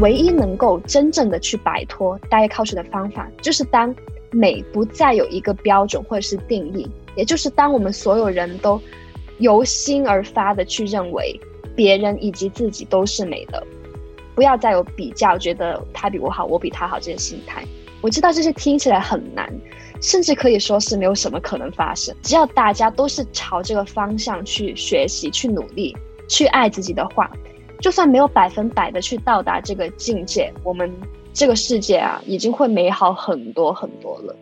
唯一能够真正的去摆脱 diet culture 的方法，就是当美不再有一个标准或者是定义，也就是当我们所有人都由心而发的去认为别人以及自己都是美的，不要再有比较，觉得他比我好，我比他好这些心态。我知道这些听起来很难，甚至可以说是没有什么可能发生。只要大家都是朝这个方向去学习、去努力、去爱自己的话。就算没有百分百的去到达这个境界，我们这个世界啊，已经会美好很多很多了。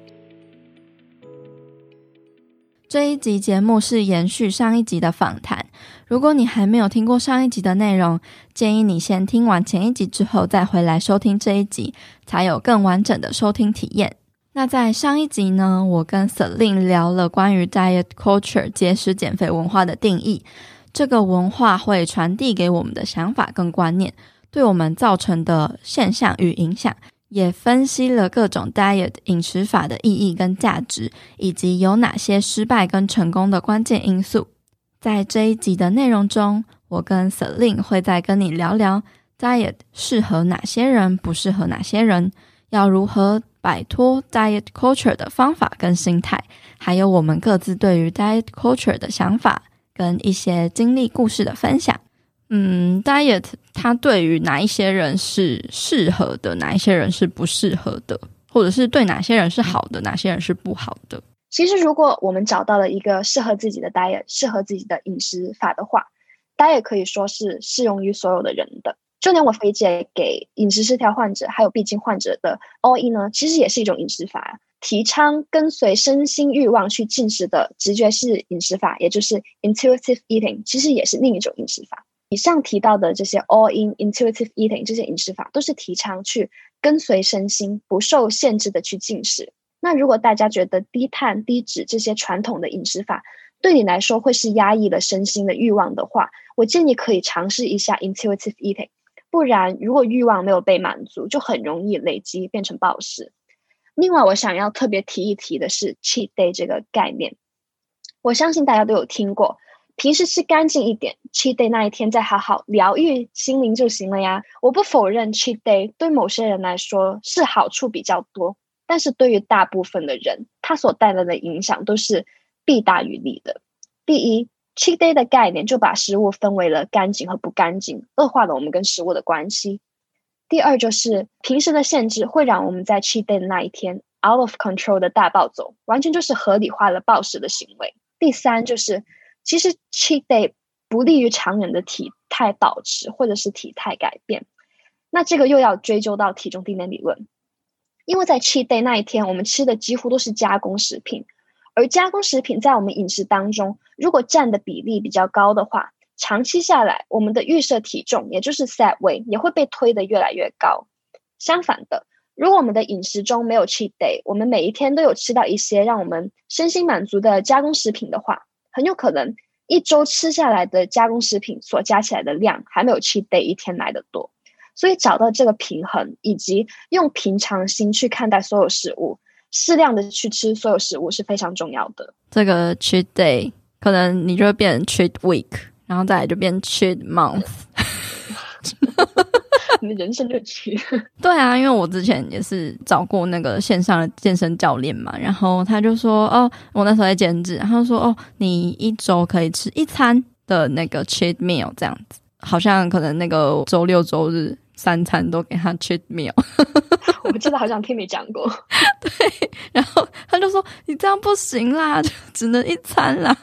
这一集节目是延续上一集的访谈。如果你还没有听过上一集的内容，建议你先听完前一集之后再回来收听这一集，才有更完整的收听体验。那在上一集呢，我跟 Celine 聊了关于 Diet Culture 节食减肥文化的定义。这个文化会传递给我们的想法跟观念，对我们造成的现象与影响，也分析了各种 diet 饮食法的意义跟价值，以及有哪些失败跟成功的关键因素。在这一集的内容中，我跟 Celine 会再跟你聊聊 diet 适合哪些人，不适合哪些人，要如何摆脱 diet culture 的方法跟心态，还有我们各自对于 diet culture 的想法。跟一些经历故事的分享，嗯，diet 它对于哪一些人是适合的，哪一些人是不适合的，或者是对哪些人是好的，哪些人是不好的。其实，如果我们找到了一个适合自己的 diet，适合自己的饮食法的话，diet 可以说是适用于所有的人的。就连我推荐给饮食失调患者还有闭经患者的 All In 呢，其实也是一种饮食法。提倡跟随身心欲望去进食的直觉式饮食法，也就是 intuitive eating，其实也是另一种饮食法。以上提到的这些 all in intuitive eating 这些饮食法，都是提倡去跟随身心，不受限制的去进食。那如果大家觉得低碳低脂这些传统的饮食法对你来说会是压抑了身心的欲望的话，我建议可以尝试一下 intuitive eating。不然，如果欲望没有被满足，就很容易累积变成暴食。另外，我想要特别提一提的是 cheat day 这个概念。我相信大家都有听过，平时吃干净一点，cheat day 那一天再好好疗愈心灵就行了呀。我不否认 cheat day 对某些人来说是好处比较多，但是对于大部分的人，它所带来的影响都是弊大于利的。第一，cheat day 的概念就把食物分为了干净和不干净，恶化了我们跟食物的关系。第二就是平时的限制会让我们在 cheat day 的那一天 out of control 的大暴走，完全就是合理化了暴食的行为。第三就是其实 cheat day 不利于长远的体态保持或者是体态改变。那这个又要追究到体重低点理论，因为在 cheat day 那一天我们吃的几乎都是加工食品，而加工食品在我们饮食当中如果占的比例比较高的话。长期下来，我们的预设体重，也就是 set weight，也会被推得越来越高。相反的，如果我们的饮食中没有 cheat day，我们每一天都有吃到一些让我们身心满足的加工食品的话，很有可能一周吃下来的加工食品所加起来的量，还没有 cheat day 一天来的多。所以找到这个平衡，以及用平常心去看待所有食物，适量的去吃所有食物是非常重要的。这个 cheat day 可能你就会变成 cheat week。然后再来就变 cheat month，你的人生就 cheat。对啊，因为我之前也是找过那个线上的健身教练嘛，然后他就说，哦，我那时候在减脂，他就说，哦，你一周可以吃一餐的那个 cheat meal 这样子，好像可能那个周六周日三餐都给他 cheat meal。我记得好像听你讲过，对，然后他就说，你这样不行啦，就只能一餐啦。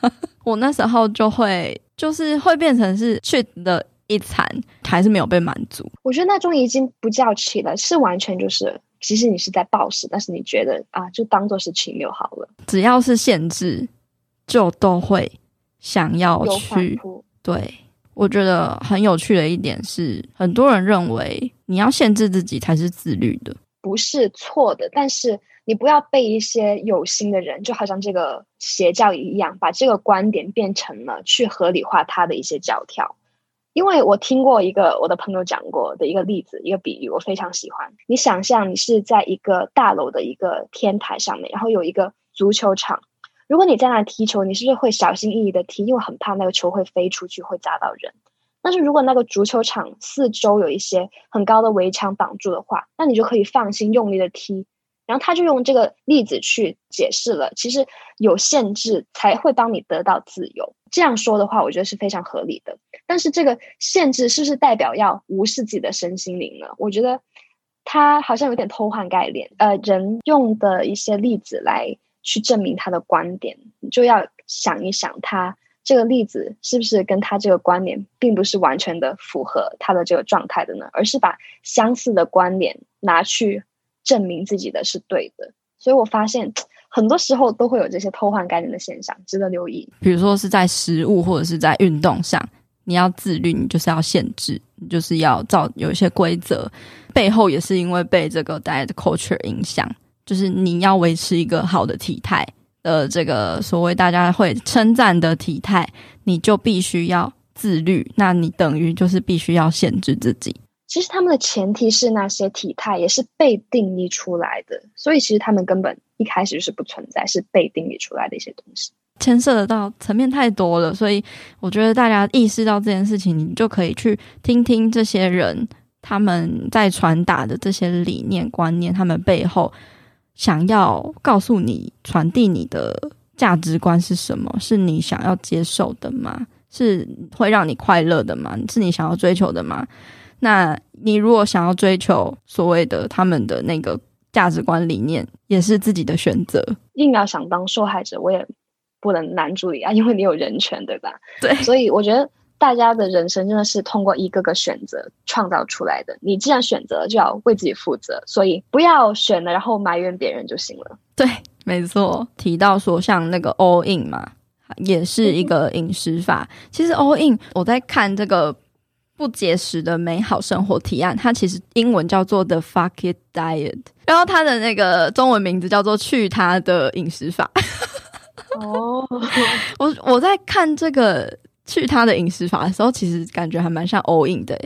我那时候就会。就是会变成是 cheat 的一餐，还是没有被满足。我觉得那种已经不叫 cheat 了，是完全就是，其实你是在暴食，但是你觉得啊，就当做是 cheat 就好了。只要是限制，就都会想要去。对，我觉得很有趣的一点是，很多人认为你要限制自己才是自律的，不是错的，但是。你不要被一些有心的人，就好像这个邪教一样，把这个观点变成了去合理化他的一些教条。因为我听过一个我的朋友讲过的一个例子，一个比喻，我非常喜欢。你想象你是在一个大楼的一个天台上面，然后有一个足球场。如果你在那踢球，你是不是会小心翼翼的踢，因为很怕那个球会飞出去，会砸到人？但是如果那个足球场四周有一些很高的围墙挡住的话，那你就可以放心用力的踢。然后他就用这个例子去解释了，其实有限制才会帮你得到自由。这样说的话，我觉得是非常合理的。但是这个限制是不是代表要无视自己的身心灵呢？我觉得他好像有点偷换概念。呃，人用的一些例子来去证明他的观点，你就要想一想，他这个例子是不是跟他这个观点并不是完全的符合他的这个状态的呢？而是把相似的观点拿去。证明自己的是对的，所以我发现很多时候都会有这些偷换概念的现象，值得留意。比如说是在食物或者是在运动上，你要自律，你就是要限制，你就是要照有一些规则。背后也是因为被这个 diet culture 影响，就是你要维持一个好的体态，呃，这个所谓大家会称赞的体态，你就必须要自律。那你等于就是必须要限制自己。其实他们的前提是那些体态也是被定义出来的，所以其实他们根本一开始就是不存在，是被定义出来的一些东西，牵涉得到层面太多了。所以我觉得大家意识到这件事情，你就可以去听听这些人他们在传达的这些理念观念，他们背后想要告诉你、传递你的价值观是什么？是你想要接受的吗？是会让你快乐的吗？是你想要追求的吗？那你如果想要追求所谓的他们的那个价值观理念，也是自己的选择。硬要想当受害者，我也不能拦住你啊，因为你有人权，对吧？对。所以我觉得大家的人生真的是通过一个个选择创造出来的。你既然选择，就要为自己负责。所以不要选了，然后埋怨别人就行了。对，没错。提到说像那个 all in 嘛，也是一个饮食法。嗯。其实 all in，我在看这个。不节食的美好生活提案，它其实英文叫做 The Fuck It Diet，然后它的那个中文名字叫做去他 的饮食法。哦，我我在看这个去他的饮食法的时候，其实感觉还蛮像 all in 的。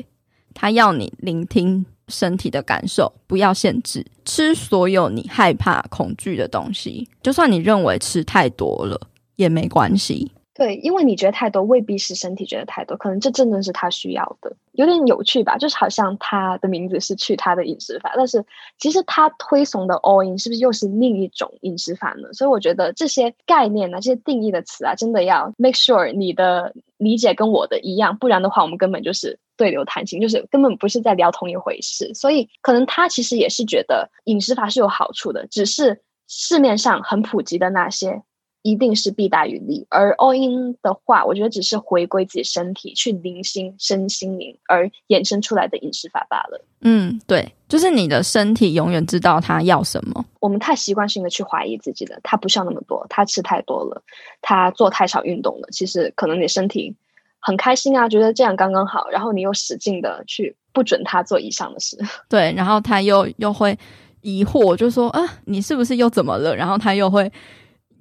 他要你聆听身体的感受，不要限制，吃所有你害怕、恐惧的东西，就算你认为吃太多了也没关系。对，因为你觉得太多，未必是身体觉得太多，可能这真的是他需要的，有点有趣吧？就是好像他的名字是去他的饮食法，但是其实他推崇的 all in 是不是又是另一种饮食法呢？所以我觉得这些概念啊，这些定义的词啊，真的要 make sure 你的理解跟我的一样，不然的话，我们根本就是对牛弹琴，就是根本不是在聊同一回事。所以可能他其实也是觉得饮食法是有好处的，只是市面上很普及的那些。一定是弊大于利，而 all in 的话，我觉得只是回归自己身体，去聆心身心灵而衍生出来的饮食法罢了。嗯，对，就是你的身体永远知道它要什么。我们太习惯性的去怀疑自己了，他不需要那么多，他吃太多了，他做太少运动了。其实可能你身体很开心啊，觉得这样刚刚好，然后你又使劲的去不准他做以上的事。对，然后他又又会疑惑，就说啊，你是不是又怎么了？然后他又会。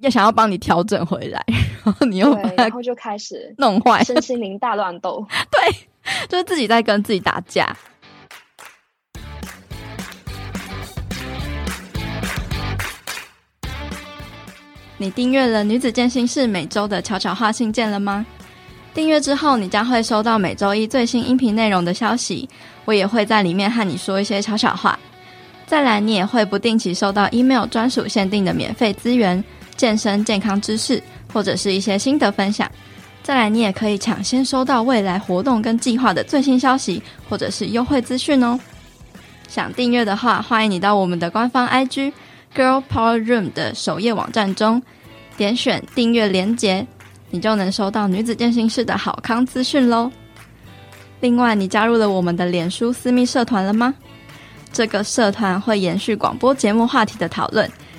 要想要帮你调整回来，然后你又然后就开始弄坏身心灵大乱斗，对，就是自己在跟自己打架。你订阅了女子健心室每周的悄悄话信件了吗？订阅之后，你将会收到每周一最新音频内容的消息，我也会在里面和你说一些悄悄话。再来，你也会不定期收到 email 专属限定的免费资源。健身健康知识，或者是一些心得分享。再来，你也可以抢先收到未来活动跟计划的最新消息，或者是优惠资讯哦。想订阅的话，欢迎你到我们的官方 IG Girl Power Room 的首页网站中，点选订阅连结，你就能收到女子健身室的好康资讯喽。另外，你加入了我们的脸书私密社团了吗？这个社团会延续广播节目话题的讨论。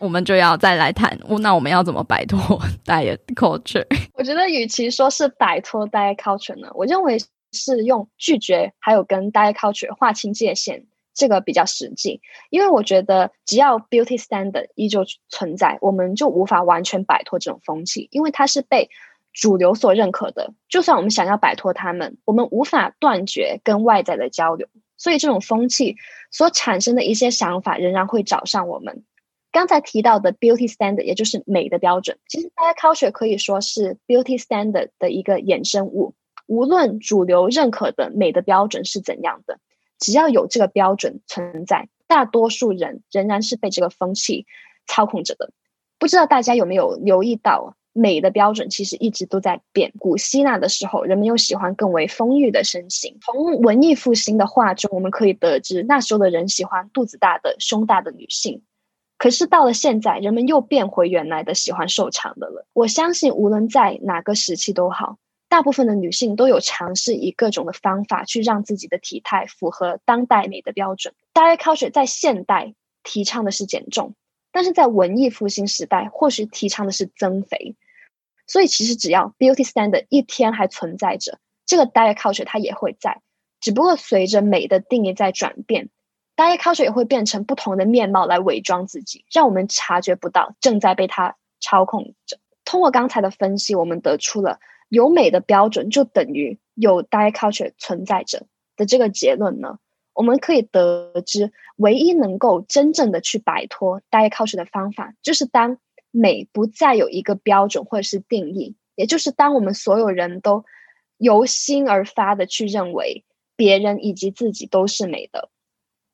我们就要再来谈，那我们要怎么摆脱 diet culture？我觉得，与其说是摆脱 diet culture 呢，我认为是用拒绝，还有跟 diet culture 划清界限，这个比较实际。因为我觉得，只要 beauty standard 依旧存在，我们就无法完全摆脱这种风气，因为它是被主流所认可的。就算我们想要摆脱他们，我们无法断绝跟外在的交流，所以这种风气所产生的一些想法，仍然会找上我们。刚才提到的 beauty standard，也就是美的标准，其实 diet culture 可以说是 beauty standard 的一个衍生物。无论主流认可的美的标准是怎样的，只要有这个标准存在，大多数人仍然是被这个风气操控着的。不知道大家有没有留意到，美的标准其实一直都在变。古希腊的时候，人们又喜欢更为丰腴的身形。从文艺复兴的画中，我们可以得知，那时候的人喜欢肚子大的、胸大的女性。可是到了现在，人们又变回原来的喜欢瘦长的了。我相信，无论在哪个时期都好，大部分的女性都有尝试以各种的方法去让自己的体态符合当代美的标准。Diet culture 在现代提倡的是减重，但是在文艺复兴时代，或许提倡的是增肥。所以，其实只要 beauty standard 一天还存在着，这个 diet culture 它也会在，只不过随着美的定义在转变。Die culture 也会变成不同的面貌来伪装自己，让我们察觉不到正在被它操控着。通过刚才的分析，我们得出了有美的标准就等于有 Diet culture 存在着的这个结论呢。我们可以得知，唯一能够真正的去摆脱 Diet culture 的方法，就是当美不再有一个标准或者是定义，也就是当我们所有人都由心而发的去认为别人以及自己都是美的。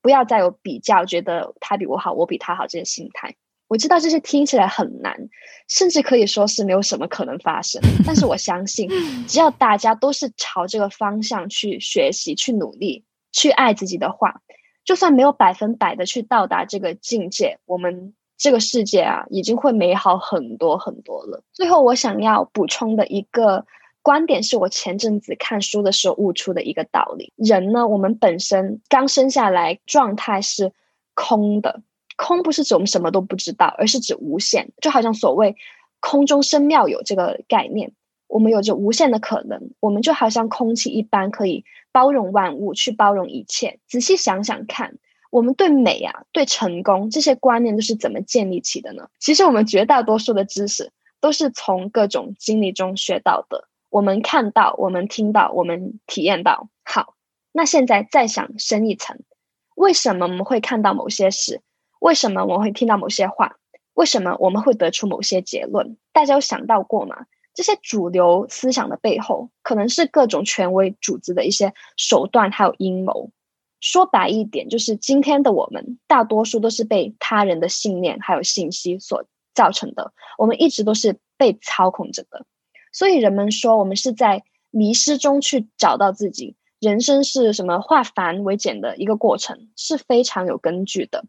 不要再有比较，觉得他比我好，我比他好这些心态。我知道这些听起来很难，甚至可以说是没有什么可能发生。但是我相信，只要大家都是朝这个方向去学习、去努力、去爱自己的话，就算没有百分百的去到达这个境界，我们这个世界啊，已经会美好很多很多了。最后，我想要补充的一个。观点是我前阵子看书的时候悟出的一个道理。人呢，我们本身刚生下来状态是空的，空不是指我们什么都不知道，而是指无限。就好像所谓“空中生妙有”这个概念，我们有着无限的可能。我们就好像空气一般，可以包容万物，去包容一切。仔细想想看，我们对美啊、对成功这些观念都是怎么建立起的呢？其实我们绝大多数的知识都是从各种经历中学到的。我们看到，我们听到，我们体验到。好，那现在再想深一层，为什么我们会看到某些事？为什么我们会听到某些话？为什么我们会得出某些结论？大家有想到过吗？这些主流思想的背后，可能是各种权威组织的一些手段，还有阴谋。说白一点，就是今天的我们，大多数都是被他人的信念还有信息所造成的。我们一直都是被操控着的。所以人们说，我们是在迷失中去找到自己。人生是什么化繁为简的一个过程，是非常有根据的。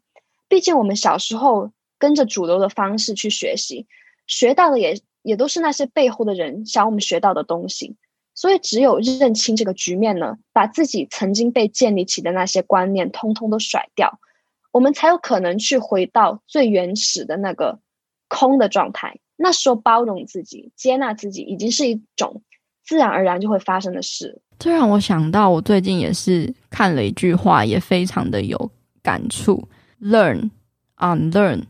毕竟我们小时候跟着主流的方式去学习，学到的也也都是那些背后的人想我们学到的东西。所以只有认清这个局面呢，把自己曾经被建立起的那些观念通通都甩掉，我们才有可能去回到最原始的那个空的状态。那时候包容自己、接纳自己，已经是一种自然而然就会发生的事。这让我想到，我最近也是看了一句话，也非常的有感触：learn, unlearn,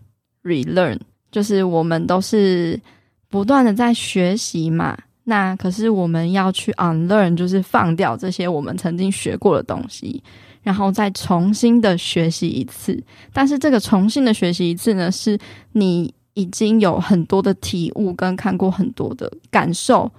relearn。就是我们都是不断的在学习嘛。那可是我们要去 unlearn，就是放掉这些我们曾经学过的东西，然后再重新的学习一次。但是这个重新的学习一次呢，是你。已经有很多的体悟跟看过很多的感受，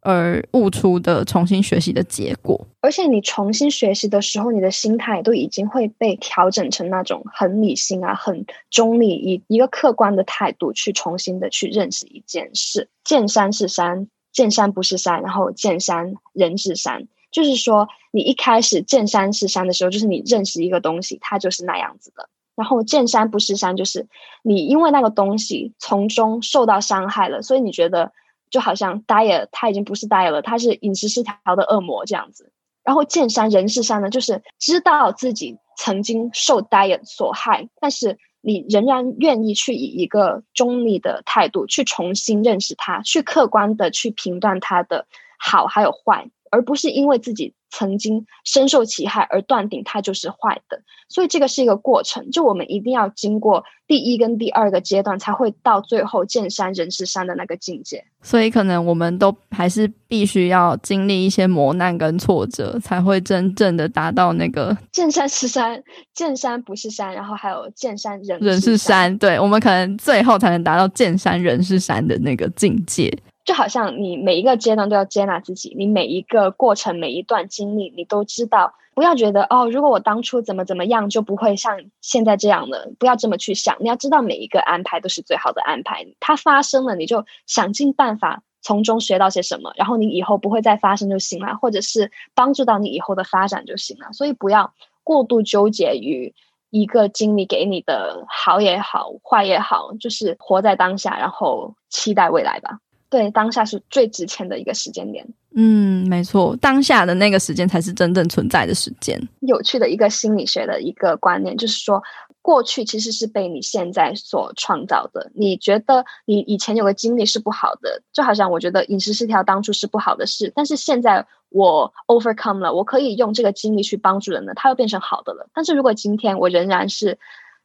而悟出的重新学习的结果。而且你重新学习的时候，你的心态都已经会被调整成那种很理性啊、很中立，以一个客观的态度去重新的去认识一件事。见山是山，见山不是山，然后见山人是山。就是说，你一开始见山是山的时候，就是你认识一个东西，它就是那样子的。然后见山不是山，就是你因为那个东西从中受到伤害了，所以你觉得就好像 diet 它已经不是 diet 了，它是饮食失调的恶魔这样子。然后见山人是山呢，就是知道自己曾经受 diet 所害，但是你仍然愿意去以一个中立的态度去重新认识它，去客观的去评断它的好还有坏，而不是因为自己。曾经深受其害而断定它就是坏的，所以这个是一个过程，就我们一定要经过第一跟第二个阶段，才会到最后见山人是山的那个境界。所以可能我们都还是必须要经历一些磨难跟挫折，才会真正的达到那个见山是山，见山不是山，然后还有见山人人是山。对，我们可能最后才能达到见山人是山的那个境界。就好像你每一个阶段都要接纳自己，你每一个过程、每一段经历，你都知道，不要觉得哦，如果我当初怎么怎么样，就不会像现在这样了。不要这么去想，你要知道每一个安排都是最好的安排。它发生了，你就想尽办法从中学到些什么，然后你以后不会再发生就行了，或者是帮助到你以后的发展就行了。所以不要过度纠结于一个经历给你的好也好，坏也好，就是活在当下，然后期待未来吧。对，当下是最值钱的一个时间点。嗯，没错，当下的那个时间才是真正存在的时间。有趣的一个心理学的一个观念，就是说，过去其实是被你现在所创造的。你觉得你以前有个经历是不好的，就好像我觉得饮食失调当初是不好的事，但是现在我 overcome 了，我可以用这个经历去帮助人了，它又变成好的了。但是如果今天我仍然是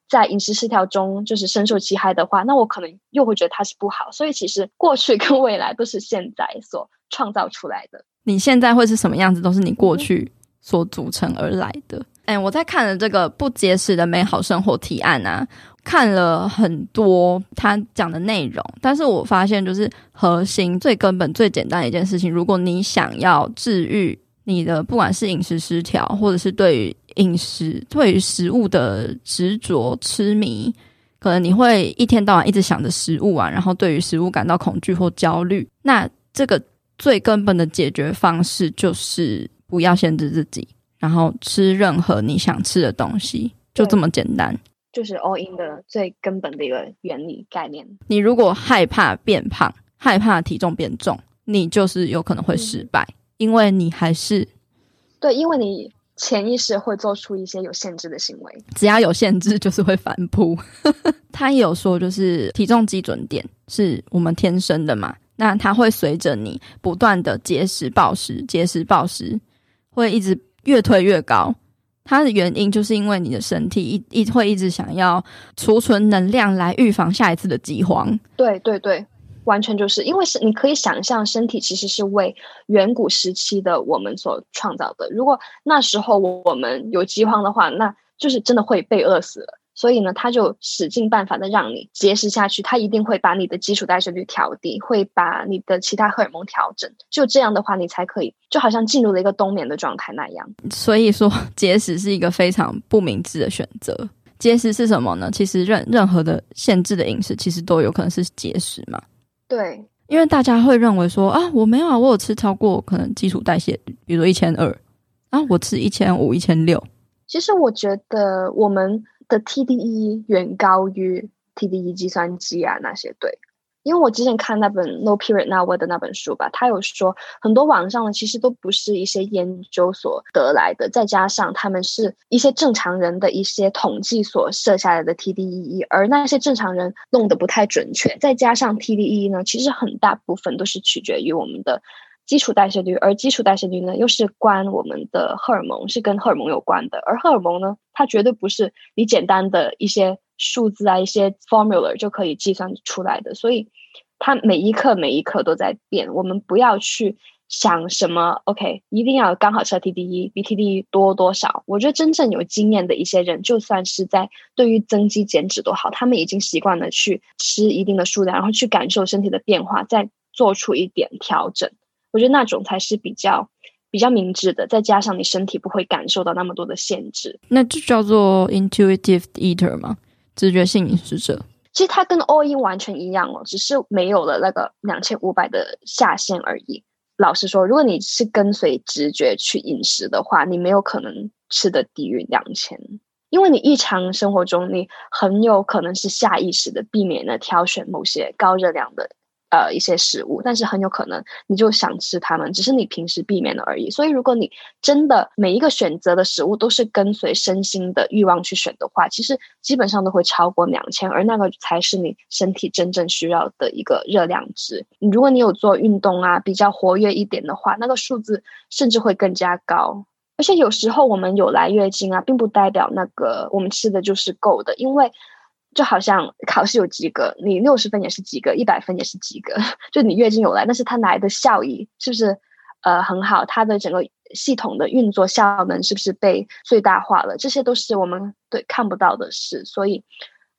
在饮食失调中，就是深受其害的话，那我可能又会觉得它是不好。所以其实过去跟未来都是现在所创造出来的。你现在会是什么样子，都是你过去所组成而来的。哎、嗯，我在看了这个不节食的美好生活提案啊，看了很多他讲的内容，但是我发现就是核心、最根本、最简单的一件事情，如果你想要治愈你的，不管是饮食失调，或者是对于饮食对于食物的执着痴迷，可能你会一天到晚一直想着食物啊，然后对于食物感到恐惧或焦虑。那这个最根本的解决方式就是不要限制自己，然后吃任何你想吃的东西，就这么简单。就是 all in 的最根本的一个原理概念。你如果害怕变胖，害怕体重变重，你就是有可能会失败，嗯、因为你还是对，因为你。潜意识会做出一些有限制的行为，只要有限制就是会反扑。他也有说，就是体重基准点是我们天生的嘛，那它会随着你不断的节食暴食，节食暴食会一直越推越高。它的原因就是因为你的身体一一会一直想要储存能量来预防下一次的饥荒。对对对。完全就是因为是你可以想象，身体其实是为远古时期的我们所创造的。如果那时候我们有饥荒的话，那就是真的会被饿死了。所以呢，他就使尽办法的让你节食下去，他一定会把你的基础代谢率调低，会把你的其他荷尔蒙调整。就这样的话，你才可以就好像进入了一个冬眠的状态那样。所以说，节食是一个非常不明智的选择。节食是什么呢？其实任任何的限制的饮食，其实都有可能是节食嘛。对，因为大家会认为说啊，我没有啊，我有吃超过可能基础代谢，比如说一千二，啊，我吃一千五、一千六。其实我觉得我们的 TDE 远高于 TDE 计算机啊那些，对。因为我之前看那本《No Period Now What》的那本书吧，他有说很多网上的其实都不是一些研究所得来的，再加上他们是一些正常人的一些统计所设下来的 TDEE，而那些正常人弄得不太准确，再加上 TDEE 呢，其实很大部分都是取决于我们的基础代谢率，而基础代谢率呢，又是关我们的荷尔蒙，是跟荷尔蒙有关的，而荷尔蒙呢，它绝对不是你简单的一些。数字啊，一些 formula 就可以计算出来的，所以它每一刻每一刻都在变。我们不要去想什么，OK，一定要刚好吃 TDE，比 TDE 多多少。我觉得真正有经验的一些人，就算是在对于增肌减脂都好，他们已经习惯了去吃一定的数量，然后去感受身体的变化，再做出一点调整。我觉得那种才是比较比较明智的，再加上你身体不会感受到那么多的限制，那就叫做 intuitive eater 吗？直觉性饮食者，其实它跟 all in 完全一样哦，只是没有了那个两千五百的下限而已。老实说，如果你是跟随直觉去饮食的话，你没有可能吃的低于两千，因为你日常生活中你很有可能是下意识的避免了挑选某些高热量的呃一些食物，但是很有可能你就想吃它们，只是你平时避免了而已。所以如果你真的每一个选择的食物都是跟随身心的欲望去选的话，其实基本上都会超过两千，而那个才是你身体真正需要的一个热量值。如果你有做运动啊，比较活跃一点的话，那个数字甚至会更加高。而且有时候我们有来月经啊，并不代表那个我们吃的就是够的，因为就好像考试有及格，你六十分也是及格，一百分也是及格，就你月经有来，但是它来的效益是不是呃很好？它的整个系统的运作效能是不是被最大化了？这些都是我们对看不到的事，所以。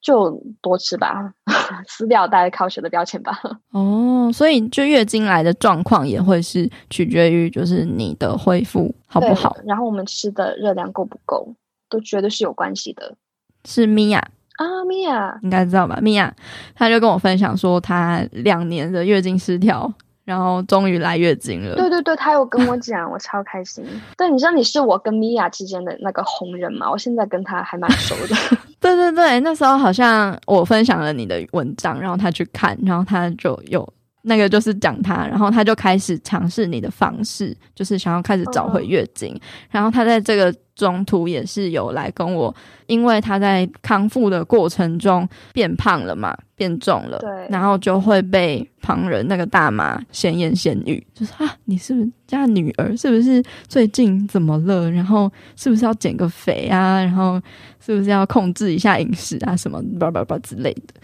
就多吃吧，撕掉大家考学的标签吧。哦，所以就月经来的状况也会是取决于就是你的恢复好不好，然后我们吃的热量够不够，都绝对是有关系的。是米娅啊，米娅应该知道吧？米娅，她就跟我分享说，她两年的月经失调。然后终于来月经了。对对对，她有跟我讲，我超开心。对，你知道你是我跟米娅之间的那个红人吗？我现在跟她还蛮熟的。对对对，那时候好像我分享了你的文章，然后她去看，然后她就有。那个就是讲他，然后他就开始尝试你的方式，就是想要开始找回月经。Oh. 然后他在这个中途也是有来跟我，因为他在康复的过程中变胖了嘛，变重了，对，然后就会被旁人那个大妈闲言闲语，就是啊，你是不是家女儿？是不是最近怎么了？然后是不是要减个肥啊？然后是不是要控制一下饮食啊？什么叭叭叭之类的，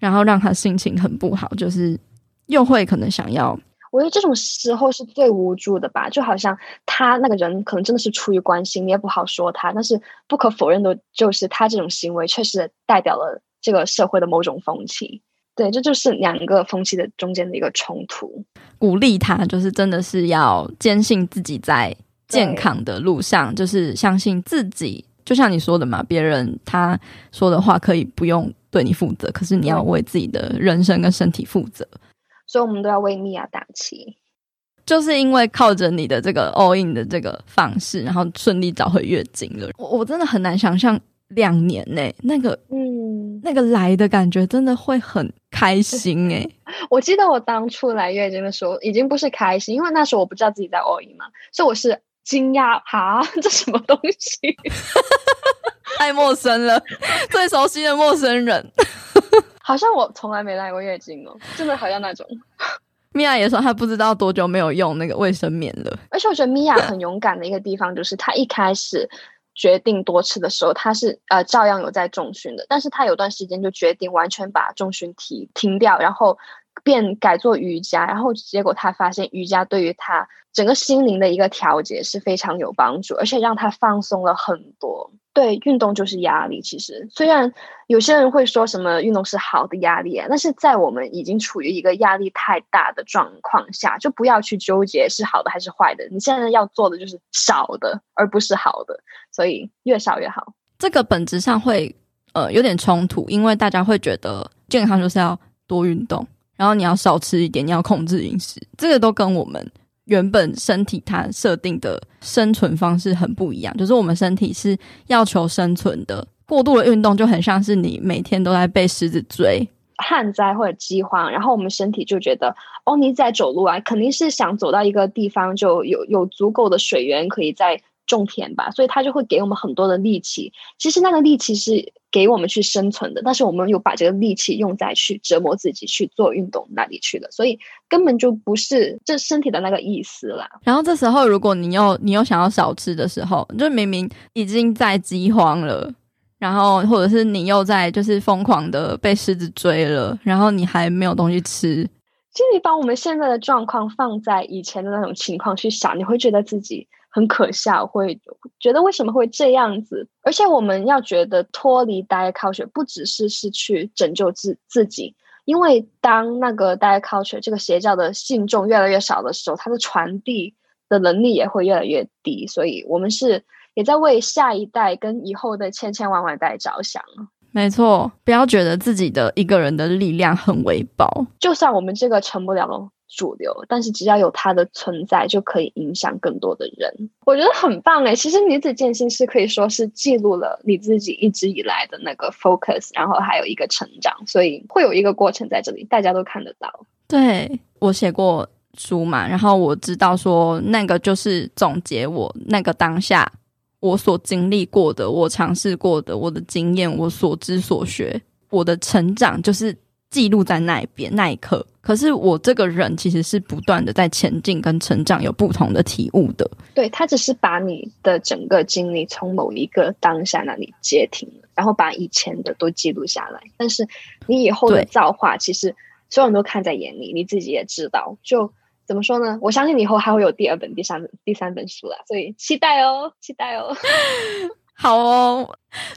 然后让他心情很不好，就是。又会可能想要，我觉得这种时候是最无助的吧，就好像他那个人可能真的是出于关心，你也不好说他，但是不可否认的就是他这种行为确实代表了这个社会的某种风气。对，这就是两个风气的中间的一个冲突。鼓励他，就是真的是要坚信自己在健康的路上，就是相信自己。就像你说的嘛，别人他说的话可以不用对你负责，可是你要为自己的人生跟身体负责。所以我们都要为米娅打气，就是因为靠着你的这个 all in 的这个方式，然后顺利找回月经了。我我真的很难想象两年内、欸、那个嗯那个来的感觉，真的会很开心哎、欸。我记得我当初来月经的时候，已经不是开心，因为那时候我不知道自己在 all in 嘛，所以我是惊讶哈，这什么东西？太陌生了，最熟悉的陌生人。好像我从来没来过月经哦，真的好像那种。米娅也说她不知道多久没有用那个卫生棉了。而且我觉得米娅很勇敢的一个地方，就是她一开始决定多吃的时候，她是呃照样有在重训的，但是她有段时间就决定完全把重训停停掉，然后变改做瑜伽，然后结果他发现瑜伽对于他整个心灵的一个调节是非常有帮助，而且让他放松了很多。对，运动就是压力。其实，虽然有些人会说什么运动是好的压力，但是在我们已经处于一个压力太大的状况下，就不要去纠结是好的还是坏的。你现在要做的就是少的，而不是好的，所以越少越好。这个本质上会呃有点冲突，因为大家会觉得健康就是要多运动，然后你要少吃一点，你要控制饮食，这个都跟我们。原本身体它设定的生存方式很不一样，就是我们身体是要求生存的，过度的运动就很像是你每天都在被狮子追，旱灾或者饥荒，然后我们身体就觉得，哦，你在走路啊，肯定是想走到一个地方就有有足够的水源可以在种田吧，所以它就会给我们很多的力气。其实那个力气是给我们去生存的，但是我们又把这个力气用在去折磨自己去做运动那里去了，所以根本就不是这身体的那个意思啦。然后这时候，如果你又你又想要少吃的时候，就明明已经在饥荒了，然后或者是你又在就是疯狂的被狮子追了，然后你还没有东西吃。其实你把我们现在的状况放在以前的那种情况去想，你会觉得自己很可笑，会觉得为什么会这样子？而且我们要觉得脱离 diet culture 不只是是去拯救自自己，因为当那个 diet culture 这个邪教的信众越来越少的时候，它的传递的能力也会越来越低。所以我们是也在为下一代跟以后的千千万万代着想。没错，不要觉得自己的一个人的力量很微薄。就算我们这个成不了主流，但是只要有它的存在，就可以影响更多的人。我觉得很棒诶。其实女子健心是可以说是记录了你自己一直以来的那个 focus，然后还有一个成长，所以会有一个过程在这里，大家都看得到。对，我写过书嘛，然后我知道说那个就是总结我那个当下我所经历过的，我尝试过的，我的经验，我所知所学，我的成长，就是记录在那一边那一刻。可是我这个人其实是不断的在前进跟成长，有不同的体悟的。对，他只是把你的整个经历从某一个当下那里截停了，然后把以前的都记录下来。但是你以后的造化，其实所有人都看在眼里，你自己也知道。就怎么说呢？我相信你以后还会有第二本、第三本、第三本书啦，所以期待哦，期待哦。好哦，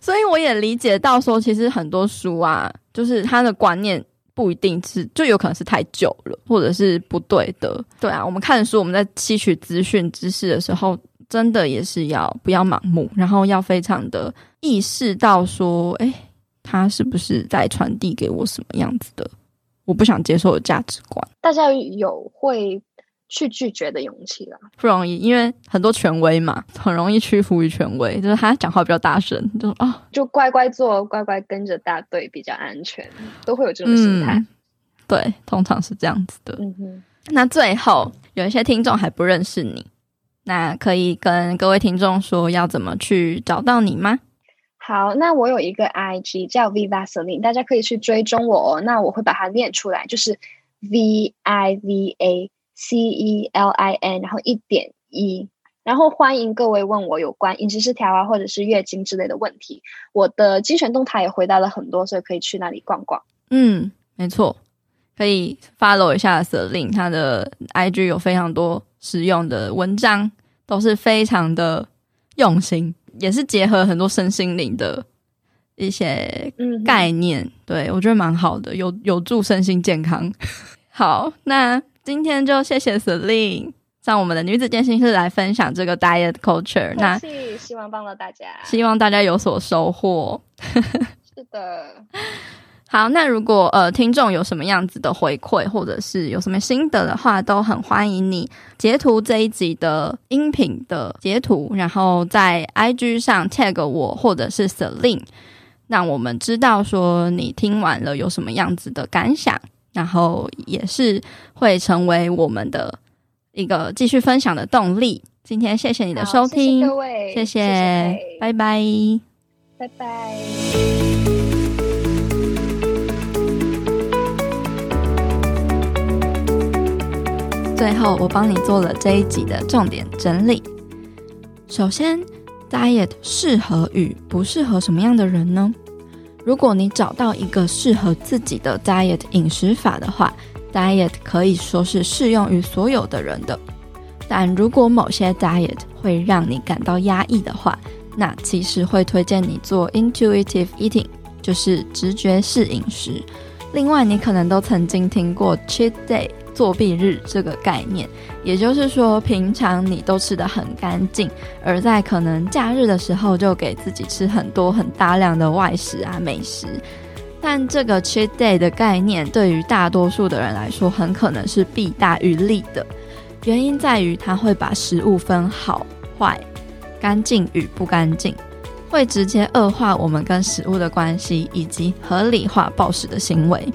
所以我也理解到说，其实很多书啊，就是它的观念。不一定是，就有可能是太久了，或者是不对的。对啊，我们看书，我们在吸取资讯知识的时候，真的也是要不要盲目，然后要非常的意识到说，哎，他是不是在传递给我什么样子的，我不想接受的价值观。大家有会。去拒绝的勇气啦，不容易，因为很多权威嘛，很容易屈服于权威，就是他讲话比较大声，就啊、哦，就乖乖做，乖乖跟着大队比较安全，都会有这种心态、嗯。对，通常是这样子的。嗯哼。那最后有一些听众还不认识你，那可以跟各位听众说要怎么去找到你吗？好，那我有一个 IG 叫 Viva Celine，大家可以去追踪我哦。那我会把它念出来，就是 V I V A。C E L I N，然后一点一，然后欢迎各位问我有关饮食失调啊，或者是月经之类的问题。我的精选动态也回答了很多，所以可以去那里逛逛。嗯，没错，可以 follow 一下 Celine，他的 IG 有非常多实用的文章，都是非常的用心，也是结合很多身心灵的一些概念。嗯、对，我觉得蛮好的，有有助身心健康。好，那。今天就谢谢 Celine 上我们的女子健身室来分享这个 diet culture。那希望帮到大家，希望大家有所收获。是的，好，那如果呃听众有什么样子的回馈，或者是有什么心得的话，都很欢迎你截图这一集的音频的截图，然后在 IG 上 tag 我或者是 Celine，让我们知道说你听完了有什么样子的感想。然后也是会成为我们的一个继续分享的动力。今天谢谢你的收听，谢谢各位，谢谢，谢谢，拜拜，拜拜。最后，我帮你做了这一集的重点整理。首先，diet 适合与不适合什么样的人呢？如果你找到一个适合自己的 diet 饮食法的话，diet 可以说是适用于所有的人的。但如果某些 diet 会让你感到压抑的话，那其实会推荐你做 intuitive eating，就是直觉式饮食。另外，你可能都曾经听过 cheat day。作弊日这个概念，也就是说，平常你都吃得很干净，而在可能假日的时候，就给自己吃很多很大量的外食啊美食。但这个 cheat day 的概念，对于大多数的人来说，很可能是弊大于利的。原因在于，它会把食物分好坏、干净与不干净，会直接恶化我们跟食物的关系，以及合理化暴食的行为。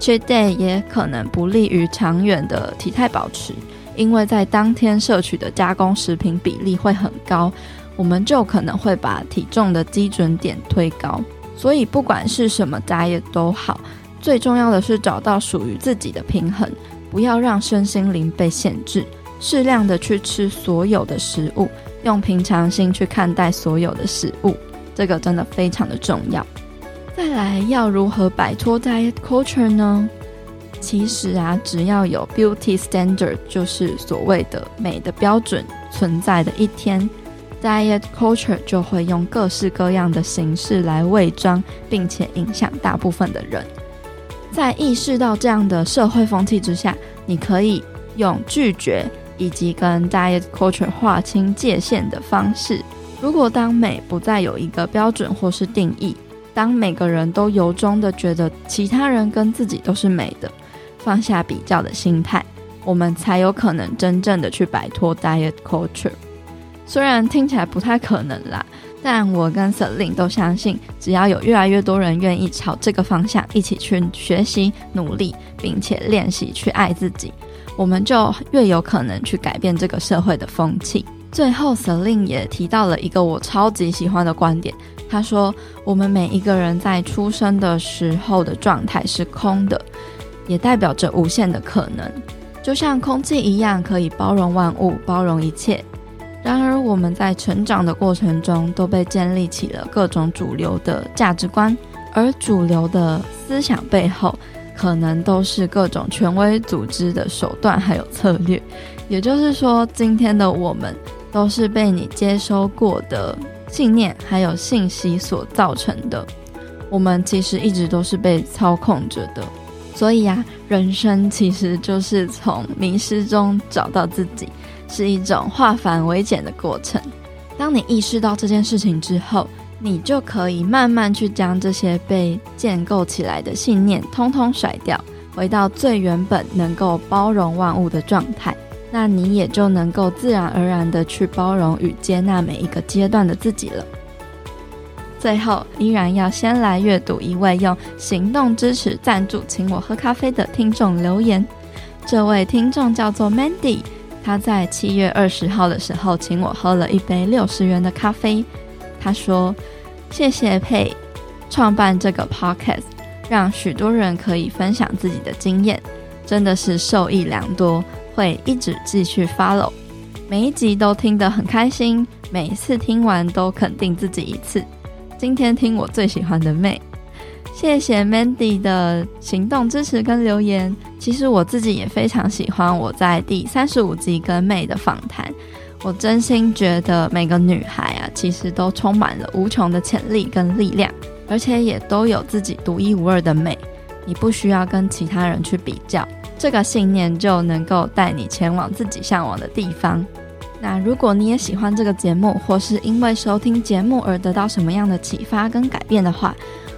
Today 也可能不利于长远的体态保持，因为在当天摄取的加工食品比例会很高，我们就可能会把体重的基准点推高。所以不管是什么 diet 都好，最重要的是找到属于自己的平衡，不要让身心灵被限制，适量的去吃所有的食物，用平常心去看待所有的食物，这个真的非常的重要。再来要如何摆脱 diet culture 呢？其实啊，只要有 beauty standard，就是所谓的美的标准存在的一天，diet culture 就会用各式各样的形式来伪装，并且影响大部分的人。在意识到这样的社会风气之下，你可以用拒绝以及跟 diet culture 划清界限的方式。如果当美不再有一个标准或是定义，当每个人都由衷的觉得其他人跟自己都是美的，放下比较的心态，我们才有可能真正的去摆脱 diet culture。虽然听起来不太可能啦，但我跟 Celine 都相信，只要有越来越多人愿意朝这个方向一起去学习、努力，并且练习去爱自己，我们就越有可能去改变这个社会的风气。最后，Celine 也提到了一个我超级喜欢的观点，他说：“我们每一个人在出生的时候的状态是空的，也代表着无限的可能，就像空气一样，可以包容万物，包容一切。”然而，我们在成长的过程中都被建立起了各种主流的价值观，而主流的思想背后，可能都是各种权威组织的手段还有策略。也就是说，今天的我们都是被你接收过的信念还有信息所造成的。我们其实一直都是被操控着的。所以呀，人生其实就是从迷失中找到自己。是一种化繁为简的过程。当你意识到这件事情之后，你就可以慢慢去将这些被建构起来的信念通通甩掉，回到最原本能够包容万物的状态。那你也就能够自然而然的去包容与接纳每一个阶段的自己了。最后，依然要先来阅读一位用行动支持赞助请我喝咖啡的听众留言。这位听众叫做 Mandy。他在七月二十号的时候，请我喝了一杯六十元的咖啡。他说：“谢谢佩创办这个 podcast，让许多人可以分享自己的经验，真的是受益良多，会一直继续 follow。每一集都听得很开心，每一次听完都肯定自己一次。今天听我最喜欢的妹。”谢谢 Mandy 的行动支持跟留言。其实我自己也非常喜欢我在第三十五集跟妹的访谈。我真心觉得每个女孩啊，其实都充满了无穷的潜力跟力量，而且也都有自己独一无二的美。你不需要跟其他人去比较，这个信念就能够带你前往自己向往的地方。那如果你也喜欢这个节目，或是因为收听节目而得到什么样的启发跟改变的话，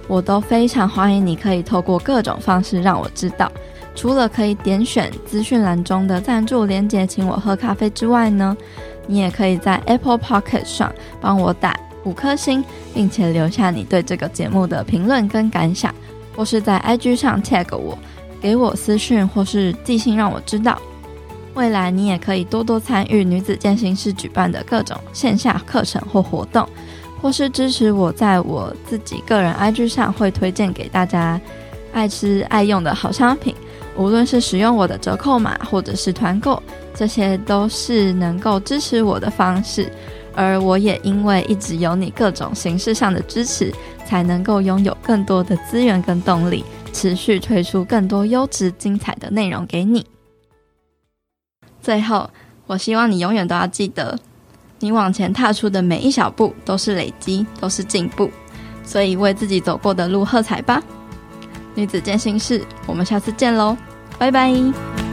我都非常欢迎你，可以透过各种方式让我知道。除了可以点选资讯栏中的赞助连结，请我喝咖啡之外呢，你也可以在 Apple Pocket 上帮我打五颗星，并且留下你对这个节目的评论跟感想，或是在 IG 上 tag 我，给我私讯或是寄信让我知道。未来你也可以多多参与女子健身室举办的各种线下课程或活动。或是支持我，在我自己个人 IG 上会推荐给大家爱吃爱用的好商品，无论是使用我的折扣码或者是团购，这些都是能够支持我的方式。而我也因为一直有你各种形式上的支持，才能够拥有更多的资源跟动力，持续推出更多优质精彩的内容给你。最后，我希望你永远都要记得。你往前踏出的每一小步都是累积，都是进步，所以为自己走过的路喝彩吧！女子健心事，我们下次见喽，拜拜。